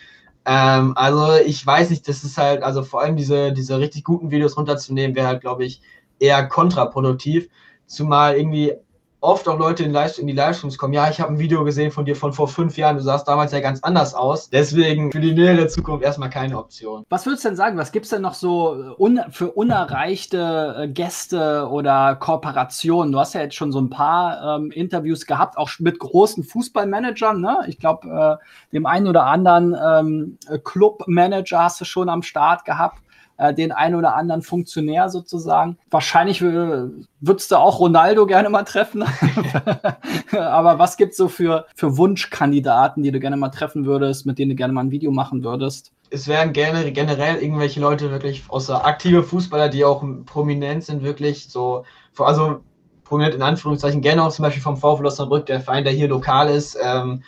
Ähm, also ich weiß nicht, das ist halt, also vor allem diese, diese richtig guten Videos runterzunehmen, wäre halt, glaube ich, eher kontraproduktiv. Zumal irgendwie oft auch Leute in, Live in die Livestreams kommen, ja, ich habe ein Video gesehen von dir von vor fünf Jahren, du sahst damals ja ganz anders aus. Deswegen für die nähere Zukunft erstmal keine Option. Was würdest du denn sagen, was gibt es denn noch so äh, un für unerreichte äh, Gäste oder Kooperationen? Du hast ja jetzt schon so ein paar ähm, Interviews gehabt, auch mit großen Fußballmanagern. Ne? Ich glaube, äh, dem einen oder anderen ähm, Clubmanager hast du schon am Start gehabt äh, den einen oder anderen Funktionär sozusagen. Wahrscheinlich äh, würdest du auch Ronaldo gerne mal treffen. *laughs* Aber was gibt es so für, für Wunschkandidaten, die du gerne mal treffen würdest, mit denen du gerne mal ein Video machen würdest? Es wären gerne generell irgendwelche Leute wirklich außer aktive Fußballer, die auch prominent sind, wirklich so, also prominent in Anführungszeichen, gerne auch zum Beispiel vom VfL Osnabrück, der Verein, der hier lokal ist, ähm,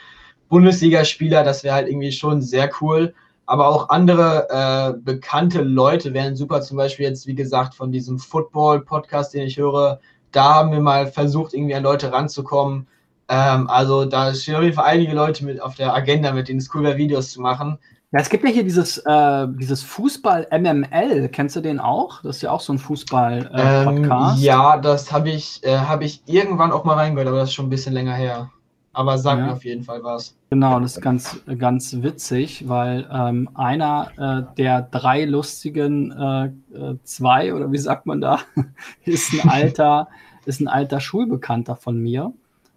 Bundesligaspieler, das wäre halt irgendwie schon sehr cool aber auch andere äh, bekannte Leute wären super. Zum Beispiel jetzt, wie gesagt, von diesem Football-Podcast, den ich höre, da haben wir mal versucht, irgendwie an Leute ranzukommen. Ähm, also da stehen auf jeden Fall einige Leute mit auf der Agenda, mit denen es cool wäre, Videos zu machen. Ja, es gibt ja hier dieses, äh, dieses Fußball MML. Kennst du den auch? Das ist ja auch so ein Fußball-Podcast. Äh, ähm, ja, das habe ich, äh, hab ich irgendwann auch mal reingehört, aber das ist schon ein bisschen länger her. Aber sag ja. mir auf jeden Fall was. Genau, das ist ganz, ganz witzig, weil ähm, einer äh, der drei lustigen äh, äh, zwei, oder wie sagt man da, *laughs* ist ein alter, ist ein alter Schulbekannter von mir.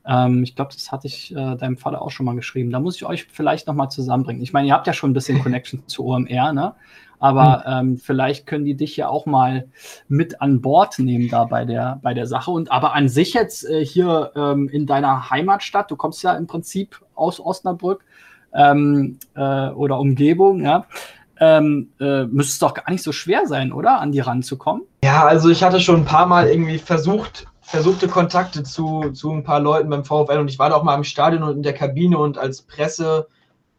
Ähm, ich glaube, das hatte ich äh, deinem Vater auch schon mal geschrieben. Da muss ich euch vielleicht nochmal zusammenbringen. Ich meine, ihr habt ja schon ein bisschen Connection *laughs* zu OMR, ne? Aber hm. ähm, vielleicht können die dich ja auch mal mit an Bord nehmen da bei der, bei der Sache. Und aber an sich jetzt äh, hier ähm, in deiner Heimatstadt, du kommst ja im Prinzip aus Osnabrück ähm, äh, oder Umgebung, ja. Ähm, äh, müsste es doch gar nicht so schwer sein, oder? An die ranzukommen? Ja, also ich hatte schon ein paar Mal irgendwie versucht, versuchte Kontakte zu, zu ein paar Leuten beim VfL und ich war da auch mal im Stadion und in der Kabine und als Presse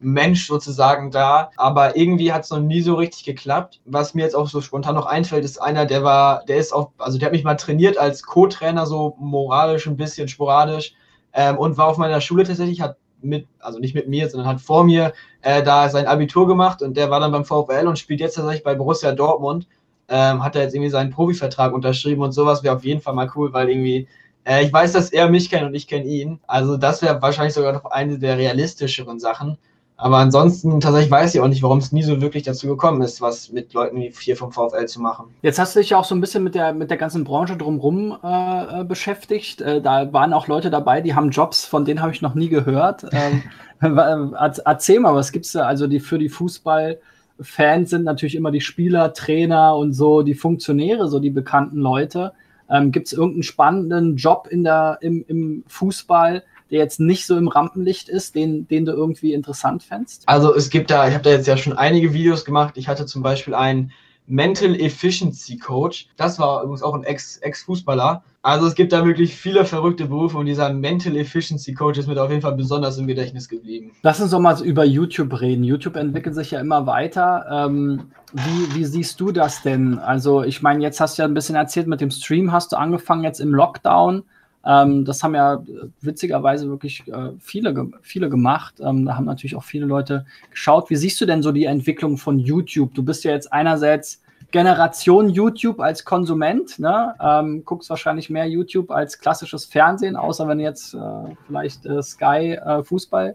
Mensch sozusagen da. Aber irgendwie hat es noch nie so richtig geklappt. Was mir jetzt auch so spontan noch einfällt, ist einer, der war, der ist auch, also der hat mich mal trainiert als Co-Trainer, so moralisch ein bisschen sporadisch ähm, und war auf meiner Schule tatsächlich, hat mit, also nicht mit mir, sondern hat vor mir äh, da sein Abitur gemacht und der war dann beim VfL und spielt jetzt tatsächlich bei Borussia Dortmund. Ähm, hat er jetzt irgendwie seinen Profivertrag unterschrieben und sowas wäre auf jeden Fall mal cool, weil irgendwie äh, ich weiß, dass er mich kennt und ich kenne ihn. Also das wäre wahrscheinlich sogar noch eine der realistischeren Sachen. Aber ansonsten tatsächlich weiß ich auch nicht, warum es nie so wirklich dazu gekommen ist, was mit Leuten wie hier vom VfL zu machen. Jetzt hast du dich ja auch so ein bisschen mit der, mit der ganzen Branche drumherum äh, äh beschäftigt. Äh, da waren auch Leute dabei, die haben Jobs, von denen habe ich noch nie gehört. Ähm, *laughs* erzähl mal, was gibt es da? Also die für die Fußballfans sind natürlich immer die Spieler, Trainer und so, die Funktionäre, so die bekannten Leute. Ähm, gibt es irgendeinen spannenden Job in der, im, im Fußball? Der jetzt nicht so im Rampenlicht ist, den, den du irgendwie interessant fändest? Also es gibt da, ich habe da jetzt ja schon einige Videos gemacht. Ich hatte zum Beispiel einen Mental Efficiency Coach. Das war übrigens auch ein Ex-Fußballer. -Ex also es gibt da wirklich viele verrückte Berufe und dieser Mental Efficiency Coach ist mir auf jeden Fall besonders im Gedächtnis geblieben. Lass uns doch mal über YouTube reden. YouTube entwickelt sich ja immer weiter. Ähm, wie, wie siehst du das denn? Also ich meine, jetzt hast du ja ein bisschen erzählt mit dem Stream, hast du angefangen jetzt im Lockdown. Ähm, das haben ja witzigerweise wirklich äh, viele, viele gemacht. Ähm, da haben natürlich auch viele Leute geschaut. Wie siehst du denn so die Entwicklung von YouTube? Du bist ja jetzt einerseits Generation YouTube als Konsument, ne? ähm, guckst wahrscheinlich mehr YouTube als klassisches Fernsehen, außer wenn du jetzt äh, vielleicht äh, Sky äh, Fußball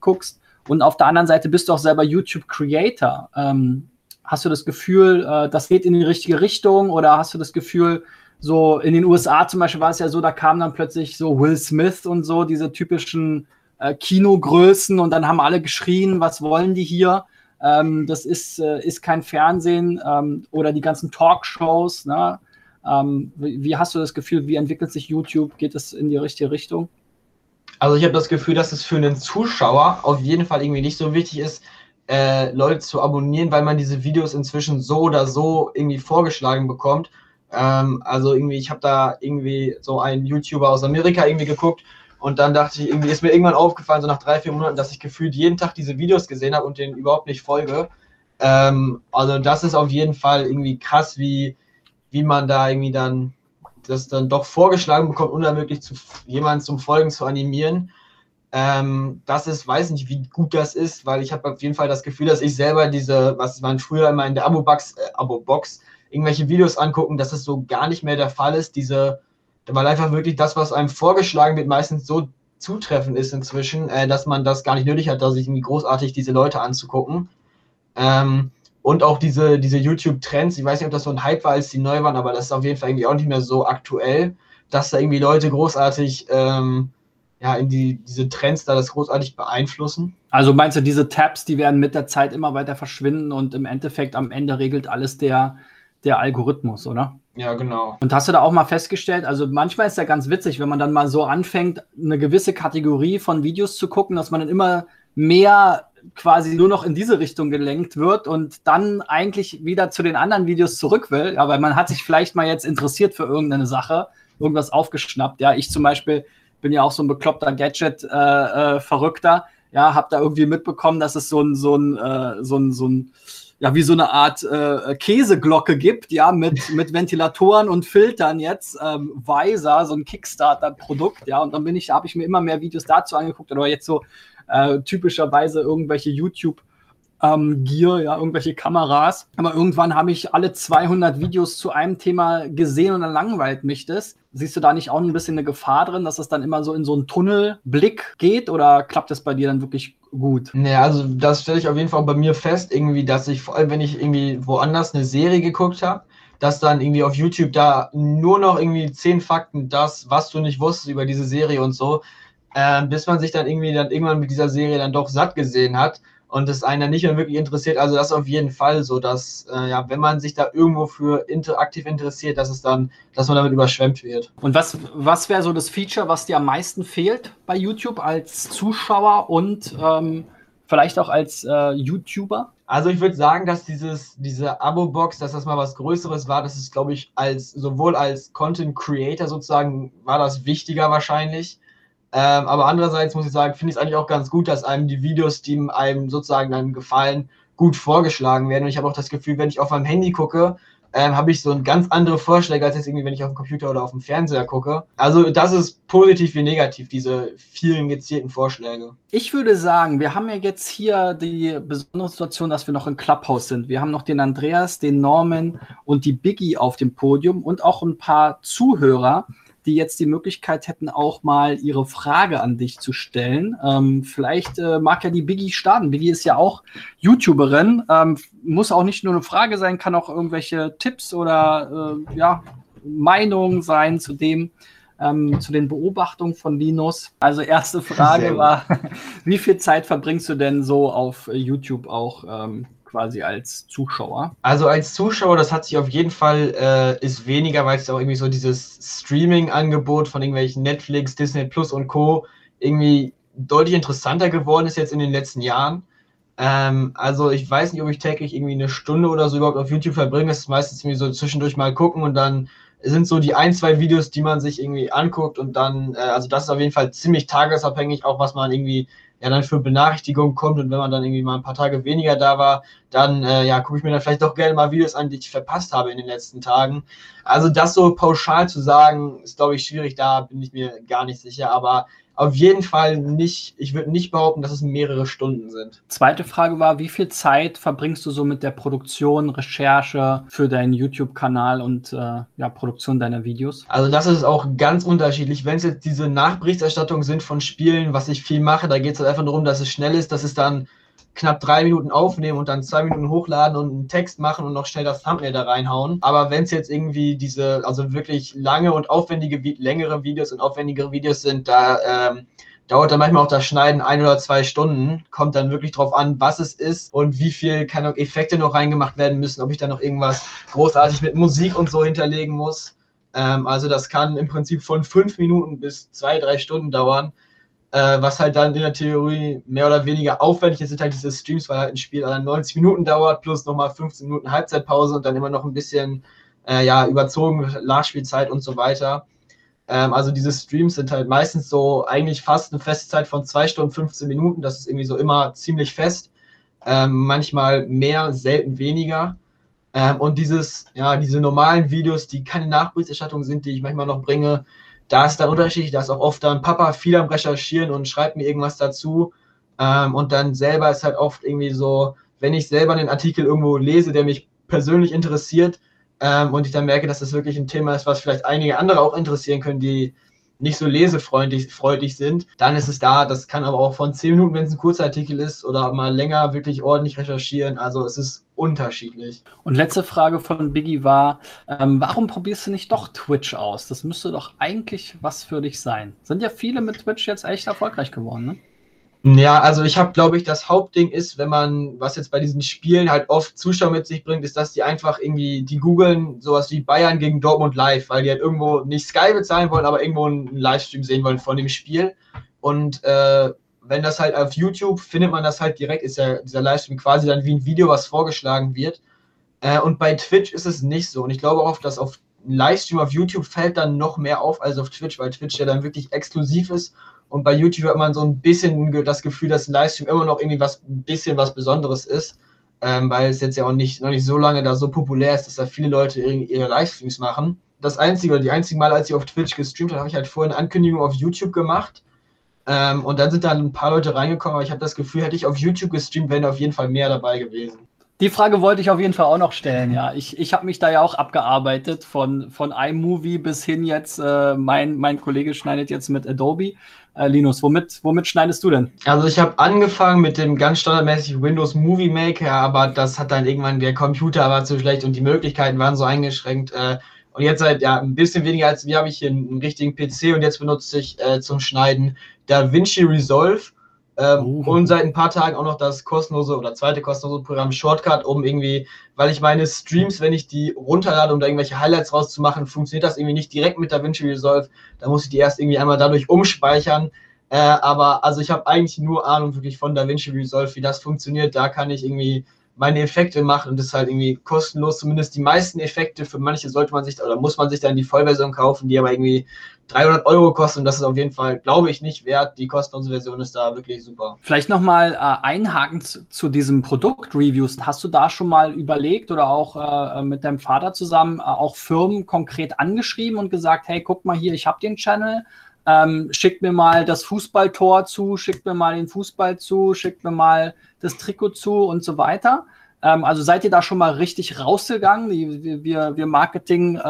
guckst. Und auf der anderen Seite bist du auch selber YouTube Creator. Ähm, hast du das Gefühl, äh, das geht in die richtige Richtung oder hast du das Gefühl, so in den USA zum Beispiel war es ja so, da kam dann plötzlich so Will Smith und so, diese typischen äh, Kinogrößen und dann haben alle geschrien, was wollen die hier? Ähm, das ist, äh, ist kein Fernsehen ähm, oder die ganzen Talkshows. Ne? Ähm, wie, wie, hast du das Gefühl, wie entwickelt sich YouTube? Geht es in die richtige Richtung? Also ich habe das Gefühl, dass es für einen Zuschauer auf jeden Fall irgendwie nicht so wichtig ist, äh, Leute zu abonnieren, weil man diese Videos inzwischen so oder so irgendwie vorgeschlagen bekommt. Ähm, also irgendwie, ich habe da irgendwie so einen YouTuber aus Amerika irgendwie geguckt und dann dachte ich, irgendwie ist mir irgendwann aufgefallen, so nach drei, vier Monaten, dass ich gefühlt jeden Tag diese Videos gesehen habe und denen überhaupt nicht folge. Ähm, also das ist auf jeden Fall irgendwie krass, wie, wie man da irgendwie dann das dann doch vorgeschlagen bekommt, unermöglich zu jemanden zum Folgen zu animieren. Ähm, das ist, weiß nicht, wie gut das ist, weil ich habe auf jeden Fall das Gefühl, dass ich selber diese, was man früher immer in der Abo-Box, äh, Abo-Box irgendwelche Videos angucken, dass es so gar nicht mehr der Fall ist. Diese, weil einfach wirklich das, was einem vorgeschlagen wird, meistens so zutreffend ist inzwischen, äh, dass man das gar nicht nötig hat, da sich irgendwie großartig diese Leute anzugucken. Ähm, und auch diese, diese YouTube-Trends, ich weiß nicht, ob das so ein Hype war, als die neu waren, aber das ist auf jeden Fall irgendwie auch nicht mehr so aktuell, dass da irgendwie Leute großartig ähm, ja, in die, diese Trends da das großartig beeinflussen. Also meinst du, diese Tabs, die werden mit der Zeit immer weiter verschwinden und im Endeffekt am Ende regelt alles der, der Algorithmus, oder? Ja, genau. Und hast du da auch mal festgestellt, also manchmal ist ja ganz witzig, wenn man dann mal so anfängt, eine gewisse Kategorie von Videos zu gucken, dass man dann immer mehr quasi nur noch in diese Richtung gelenkt wird und dann eigentlich wieder zu den anderen Videos zurück will. Ja, weil man hat sich vielleicht mal jetzt interessiert für irgendeine Sache, irgendwas aufgeschnappt. Ja, ich zum Beispiel bin ja auch so ein bekloppter Gadget-Verrückter. Äh, äh, ja, habe da irgendwie mitbekommen, dass es so ein, so ein, äh, so ein, so ein ja, wie so eine Art äh, Käseglocke gibt, ja, mit, *laughs* mit Ventilatoren und Filtern jetzt, ähm, Weiser, so ein Kickstarter-Produkt, ja, und dann bin ich, habe ich mir immer mehr Videos dazu angeguckt, oder jetzt so äh, typischerweise irgendwelche YouTube- ähm, Gear, ja, irgendwelche Kameras. Aber irgendwann habe ich alle 200 Videos zu einem Thema gesehen und dann langweilt mich das. Siehst du da nicht auch ein bisschen eine Gefahr drin, dass es dann immer so in so einen Tunnelblick geht oder klappt das bei dir dann wirklich gut? Nee, also das stelle ich auf jeden Fall bei mir fest, irgendwie, dass ich vor allem, wenn ich irgendwie woanders eine Serie geguckt habe, dass dann irgendwie auf YouTube da nur noch irgendwie zehn Fakten, das, was du nicht wusstest über diese Serie und so, äh, bis man sich dann irgendwie dann irgendwann mit dieser Serie dann doch satt gesehen hat und es einen nicht mehr wirklich interessiert. Also das ist auf jeden Fall so, dass äh, ja, wenn man sich da irgendwo für interaktiv interessiert, dass es dann, dass man damit überschwemmt wird. Und was, was wäre so das Feature, was dir am meisten fehlt bei YouTube als Zuschauer und ähm, vielleicht auch als äh, YouTuber? Also ich würde sagen, dass dieses, diese Abo-Box, dass das mal was Größeres war, das ist, glaube ich, als sowohl als Content Creator sozusagen war das wichtiger wahrscheinlich. Ähm, aber andererseits muss ich sagen, finde ich es eigentlich auch ganz gut, dass einem die Videos, die einem sozusagen dann gefallen, gut vorgeschlagen werden. Und ich habe auch das Gefühl, wenn ich auf meinem Handy gucke, ähm, habe ich so ein ganz andere Vorschläge, als jetzt irgendwie, wenn ich auf dem Computer oder auf dem Fernseher gucke. Also das ist positiv wie negativ, diese vielen gezielten Vorschläge. Ich würde sagen, wir haben ja jetzt hier die besondere Situation, dass wir noch im Clubhouse sind. Wir haben noch den Andreas, den Norman und die Biggie auf dem Podium und auch ein paar Zuhörer die jetzt die Möglichkeit hätten, auch mal ihre Frage an dich zu stellen. Ähm, vielleicht äh, mag ja die Biggie starten. Biggie ist ja auch YouTuberin. Ähm, muss auch nicht nur eine Frage sein, kann auch irgendwelche Tipps oder äh, ja, Meinungen sein zu dem, ähm, zu den Beobachtungen von Linus. Also erste Frage war, *laughs* wie viel Zeit verbringst du denn so auf YouTube auch ähm, quasi als Zuschauer? Also als Zuschauer, das hat sich auf jeden Fall, äh, ist weniger, weil es auch irgendwie so dieses Streaming-Angebot von irgendwelchen Netflix, Disney Plus und Co. irgendwie deutlich interessanter geworden ist jetzt in den letzten Jahren. Ähm, also ich weiß nicht, ob ich täglich irgendwie eine Stunde oder so überhaupt auf YouTube verbringe. Das ist meistens irgendwie so zwischendurch mal gucken und dann sind so die ein, zwei Videos, die man sich irgendwie anguckt und dann, äh, also das ist auf jeden Fall ziemlich tagesabhängig, auch was man irgendwie ja dann für Benachrichtigungen kommt und wenn man dann irgendwie mal ein paar Tage weniger da war, dann äh, ja, gucke ich mir dann vielleicht doch gerne mal Videos an, die ich verpasst habe in den letzten Tagen. Also das so pauschal zu sagen, ist glaube ich schwierig, da bin ich mir gar nicht sicher, aber auf jeden Fall nicht, ich würde nicht behaupten, dass es mehrere Stunden sind. Zweite Frage war, wie viel Zeit verbringst du so mit der Produktion, Recherche für deinen YouTube-Kanal und äh, ja, Produktion deiner Videos? Also das ist auch ganz unterschiedlich. Wenn es jetzt diese Nachberichterstattungen sind von Spielen, was ich viel mache, da geht es halt einfach darum, dass es schnell ist, dass es dann knapp drei Minuten aufnehmen und dann zwei Minuten hochladen und einen Text machen und noch schnell das Thumbnail da reinhauen. Aber wenn es jetzt irgendwie diese, also wirklich lange und aufwendige, längere Videos und aufwendigere Videos sind, da ähm, dauert dann manchmal auch das Schneiden ein oder zwei Stunden. Kommt dann wirklich drauf an, was es ist und wie viel keine Effekte noch reingemacht werden müssen, ob ich dann noch irgendwas großartig mit Musik und so hinterlegen muss. Ähm, also das kann im Prinzip von fünf Minuten bis zwei, drei Stunden dauern. Äh, was halt dann in der Theorie mehr oder weniger aufwendig ist, sind halt diese Streams, weil halt ein Spiel dann 90 Minuten dauert, plus nochmal 15 Minuten Halbzeitpause und dann immer noch ein bisschen äh, ja, überzogen, Nachspielzeit und so weiter. Ähm, also diese Streams sind halt meistens so eigentlich fast eine feste Zeit von 2 Stunden 15 Minuten. Das ist irgendwie so immer ziemlich fest. Ähm, manchmal mehr, selten weniger. Ähm, und dieses, ja, diese normalen Videos, die keine Nachberichterstattung sind, die ich manchmal noch bringe, da ist dann unterschiedlich. Da ist auch oft dann Papa viel am Recherchieren und schreibt mir irgendwas dazu. Ähm, und dann selber ist halt oft irgendwie so, wenn ich selber einen Artikel irgendwo lese, der mich persönlich interessiert, ähm, und ich dann merke, dass das wirklich ein Thema ist, was vielleicht einige andere auch interessieren können, die nicht so lesefreundlich freundlich sind, dann ist es da. Das kann aber auch von 10 Minuten, wenn es ein kurzer Artikel ist, oder mal länger wirklich ordentlich recherchieren. Also es ist unterschiedlich. Und letzte Frage von Biggie war, ähm, warum probierst du nicht doch Twitch aus? Das müsste doch eigentlich was für dich sein. Sind ja viele mit Twitch jetzt echt erfolgreich geworden, ne? Ja, also ich habe, glaube ich, das Hauptding ist, wenn man, was jetzt bei diesen Spielen halt oft Zuschauer mit sich bringt, ist, dass die einfach irgendwie, die googeln sowas wie Bayern gegen Dortmund live, weil die halt irgendwo nicht Sky bezahlen wollen, aber irgendwo einen Livestream sehen wollen von dem Spiel. Und äh, wenn das halt auf YouTube findet man das halt direkt, ist ja dieser Livestream quasi dann wie ein Video, was vorgeschlagen wird. Äh, und bei Twitch ist es nicht so. Und ich glaube auch, dass auf Livestream auf YouTube fällt dann noch mehr auf als auf Twitch, weil Twitch ja dann wirklich exklusiv ist und bei YouTube hat man so ein bisschen das Gefühl, dass ein Livestream immer noch irgendwie was, ein bisschen was Besonderes ist, ähm, weil es jetzt ja auch nicht, noch nicht so lange da so populär ist, dass da viele Leute ihre Livestreams machen. Das einzige oder die einzigen Mal, als ich auf Twitch gestreamt habe, habe ich halt vorher eine Ankündigung auf YouTube gemacht. Ähm, und dann sind da ein paar Leute reingekommen, aber ich habe das Gefühl, hätte ich auf YouTube gestreamt, wären auf jeden Fall mehr dabei gewesen. Die Frage wollte ich auf jeden Fall auch noch stellen, ja. Ich, ich habe mich da ja auch abgearbeitet von, von iMovie bis hin jetzt, äh, mein, mein Kollege schneidet jetzt mit Adobe. Äh, Linus, womit, womit schneidest du denn? Also ich habe angefangen mit dem ganz standardmäßig Windows Movie Maker, aber das hat dann irgendwann, der Computer war zu schlecht und die Möglichkeiten waren so eingeschränkt. Äh, und jetzt seit ja, ein bisschen weniger als wir habe ich hier einen, einen richtigen PC und jetzt benutze ich äh, zum Schneiden DaVinci Resolve ähm, uh. Und seit ein paar Tagen auch noch das kostenlose oder zweite kostenlose Programm Shortcut, um irgendwie, weil ich meine Streams, wenn ich die runterlade, um da irgendwelche Highlights rauszumachen, funktioniert das irgendwie nicht direkt mit DaVinci Resolve. Da muss ich die erst irgendwie einmal dadurch umspeichern. Äh, aber also ich habe eigentlich nur Ahnung wirklich von DaVinci Resolve, wie das funktioniert. Da kann ich irgendwie meine Effekte machen und das ist halt irgendwie kostenlos. Zumindest die meisten Effekte, für manche sollte man sich oder muss man sich dann die Vollversion kaufen, die aber irgendwie 300 Euro kosten und das ist auf jeden Fall, glaube ich, nicht wert. Die kostenlose Version ist da wirklich super. Vielleicht nochmal äh, einhaken zu, diesem Produkt-Reviews. Hast du da schon mal überlegt oder auch äh, mit deinem Vater zusammen äh, auch Firmen konkret angeschrieben und gesagt, hey, guck mal hier, ich habe den Channel, ähm, schickt mir mal das Fußballtor zu, schickt mir mal den Fußball zu, schickt mir mal das Trikot zu und so weiter. Ähm, also seid ihr da schon mal richtig rausgegangen? Die, wir, wir Marketing-Hirnis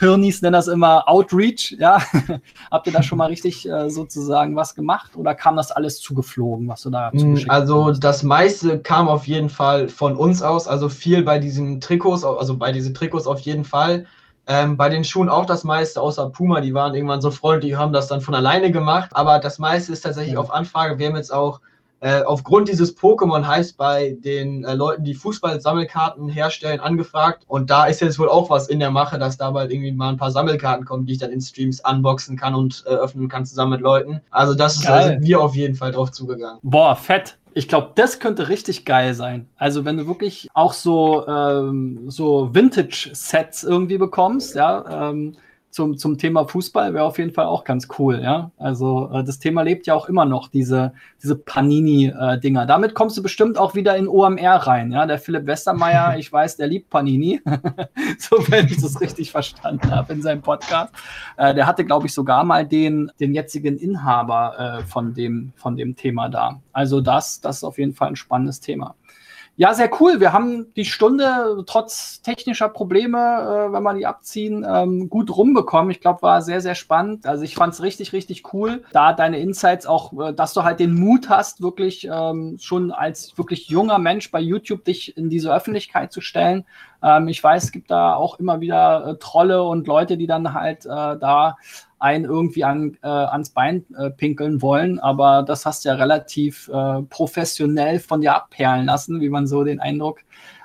äh, äh, nennen das immer Outreach. Ja? *laughs* Habt ihr da schon mal richtig äh, sozusagen was gemacht oder kam das alles zugeflogen, was du da hm, Also hast? das meiste kam auf jeden Fall von uns aus, also viel bei diesen Trikots, also bei diesen Trikots auf jeden Fall. Ähm, bei den Schuhen auch das meiste, außer Puma, die waren irgendwann so freundlich, haben das dann von alleine gemacht. Aber das meiste ist tatsächlich ja. auf Anfrage. Wir haben jetzt auch äh, aufgrund dieses Pokémon heißt bei den äh, Leuten, die Fußball-Sammelkarten herstellen, angefragt. Und da ist jetzt wohl auch was in der Mache, dass da bald irgendwie mal ein paar Sammelkarten kommen, die ich dann in Streams unboxen kann und äh, öffnen kann zusammen mit Leuten. Also das ist also wir auf jeden Fall drauf zugegangen. Boah, fett. Ich glaube, das könnte richtig geil sein. Also wenn du wirklich auch so, ähm, so Vintage-Sets irgendwie bekommst, ja, ähm, zum, zum Thema Fußball wäre auf jeden Fall auch ganz cool, ja. Also äh, das Thema lebt ja auch immer noch, diese, diese Panini-Dinger. Äh, Damit kommst du bestimmt auch wieder in OMR rein, ja. Der Philipp Westermeier, *laughs* ich weiß, der liebt Panini, *laughs* so wenn ich das richtig verstanden habe in seinem Podcast. Äh, der hatte, glaube ich, sogar mal den, den jetzigen Inhaber äh, von, dem, von dem Thema da. Also das, das ist auf jeden Fall ein spannendes Thema. Ja, sehr cool. Wir haben die Stunde trotz technischer Probleme, äh, wenn wir die abziehen, ähm, gut rumbekommen. Ich glaube, war sehr, sehr spannend. Also ich fand es richtig, richtig cool. Da deine Insights auch, äh, dass du halt den Mut hast, wirklich ähm, schon als wirklich junger Mensch bei YouTube dich in diese Öffentlichkeit zu stellen. Ähm, ich weiß, es gibt da auch immer wieder äh, Trolle und Leute, die dann halt äh, da einen irgendwie an, äh, ans Bein äh, pinkeln wollen, aber das hast du ja relativ äh, professionell von dir abperlen lassen, wie man so den Eindruck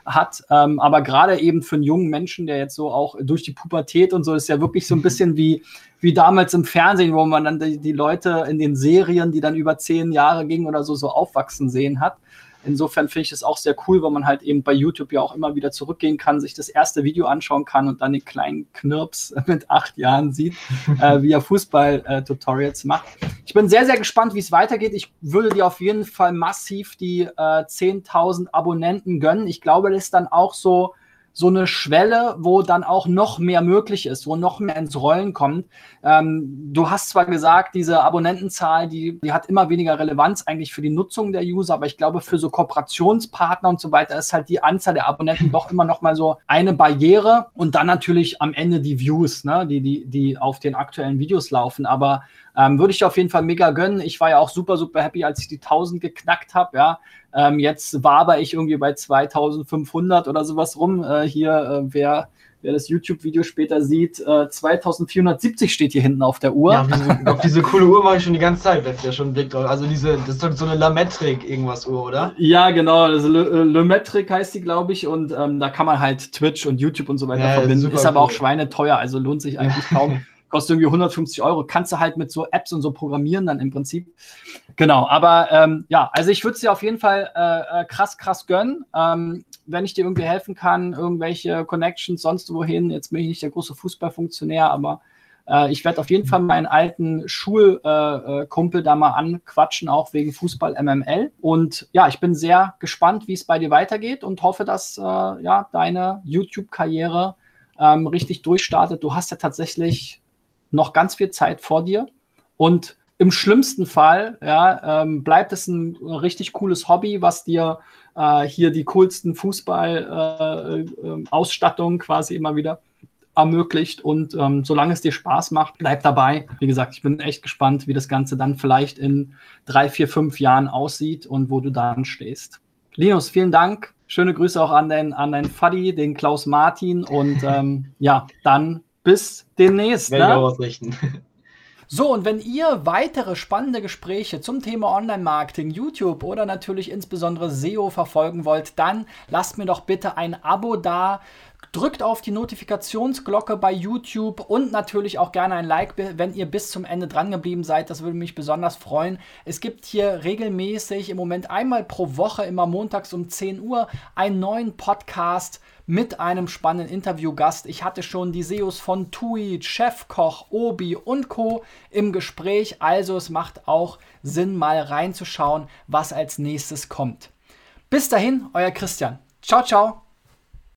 hat. Ähm, aber gerade eben für einen jungen Menschen, der jetzt so auch durch die Pubertät und so ist ja wirklich so ein bisschen wie, wie damals im Fernsehen, wo man dann die, die Leute in den Serien, die dann über zehn Jahre gingen oder so, so aufwachsen sehen hat. Insofern finde ich das auch sehr cool, weil man halt eben bei YouTube ja auch immer wieder zurückgehen kann, sich das erste Video anschauen kann und dann den kleinen Knirps *laughs* mit acht Jahren sieht, *laughs* äh, wie er Fußball-Tutorials äh, macht. Ich bin sehr, sehr gespannt, wie es weitergeht. Ich würde dir auf jeden Fall massiv die äh, 10.000 Abonnenten gönnen. Ich glaube, das ist dann auch so so eine Schwelle, wo dann auch noch mehr möglich ist, wo noch mehr ins Rollen kommt. Ähm, du hast zwar gesagt, diese Abonnentenzahl, die, die hat immer weniger Relevanz eigentlich für die Nutzung der User, aber ich glaube, für so Kooperationspartner und so weiter ist halt die Anzahl der Abonnenten doch immer noch mal so eine Barriere und dann natürlich am Ende die Views, ne, die, die, die auf den aktuellen Videos laufen. Aber ähm, würde ich auf jeden Fall mega gönnen. Ich war ja auch super, super happy, als ich die 1000 geknackt habe. Ja. Ähm, jetzt war aber ich irgendwie bei 2500 oder sowas rum. Äh, hier, äh, wer, wer das YouTube-Video später sieht, äh, 2470 steht hier hinten auf der Uhr. Ja, diese, auf diese coole Uhr mache ich schon die ganze Zeit, werft ja schon einen Blick drauf. Also diese, das ist doch so eine Lametric irgendwas Uhr, oder? Ja, genau. Also Lametric heißt die, glaube ich. Und ähm, da kann man halt Twitch und YouTube und so weiter ja, verbinden. Ist aber cool. auch schweineteuer, also lohnt sich eigentlich kaum. *laughs* kostet irgendwie 150 Euro. Kannst du halt mit so Apps und so programmieren dann im Prinzip. Genau, aber ähm, ja, also ich würde es dir auf jeden Fall äh, äh, krass, krass gönnen. Ähm, wenn ich dir irgendwie helfen kann, irgendwelche Connections sonst wohin. Jetzt bin ich nicht der große Fußballfunktionär, aber äh, ich werde auf jeden Fall meinen alten Schulkumpel äh, da mal anquatschen, auch wegen Fußball MML. Und ja, ich bin sehr gespannt, wie es bei dir weitergeht und hoffe, dass äh, ja, deine YouTube-Karriere ähm, richtig durchstartet. Du hast ja tatsächlich noch ganz viel Zeit vor dir und im schlimmsten Fall ja, ähm, bleibt es ein richtig cooles Hobby, was dir äh, hier die coolsten Fußball-Ausstattungen äh, äh, quasi immer wieder ermöglicht. Und ähm, solange es dir Spaß macht, bleib dabei. Wie gesagt, ich bin echt gespannt, wie das Ganze dann vielleicht in drei, vier, fünf Jahren aussieht und wo du dann stehst. Linus, vielen Dank. Schöne Grüße auch an deinen, an deinen Faddy, den Klaus Martin. Und ähm, ja, dann bis demnächst. Werde ne? ausrichten. *laughs* So, und wenn ihr weitere spannende Gespräche zum Thema Online-Marketing, YouTube oder natürlich insbesondere SEO verfolgen wollt, dann lasst mir doch bitte ein Abo da. Drückt auf die Notifikationsglocke bei YouTube und natürlich auch gerne ein Like, wenn ihr bis zum Ende dran geblieben seid. Das würde mich besonders freuen. Es gibt hier regelmäßig im Moment einmal pro Woche, immer montags um 10 Uhr, einen neuen Podcast mit einem spannenden Interviewgast. Ich hatte schon die SEOs von TUI, Chefkoch, Obi und Co. im Gespräch. Also es macht auch Sinn, mal reinzuschauen, was als nächstes kommt. Bis dahin, euer Christian. Ciao, ciao.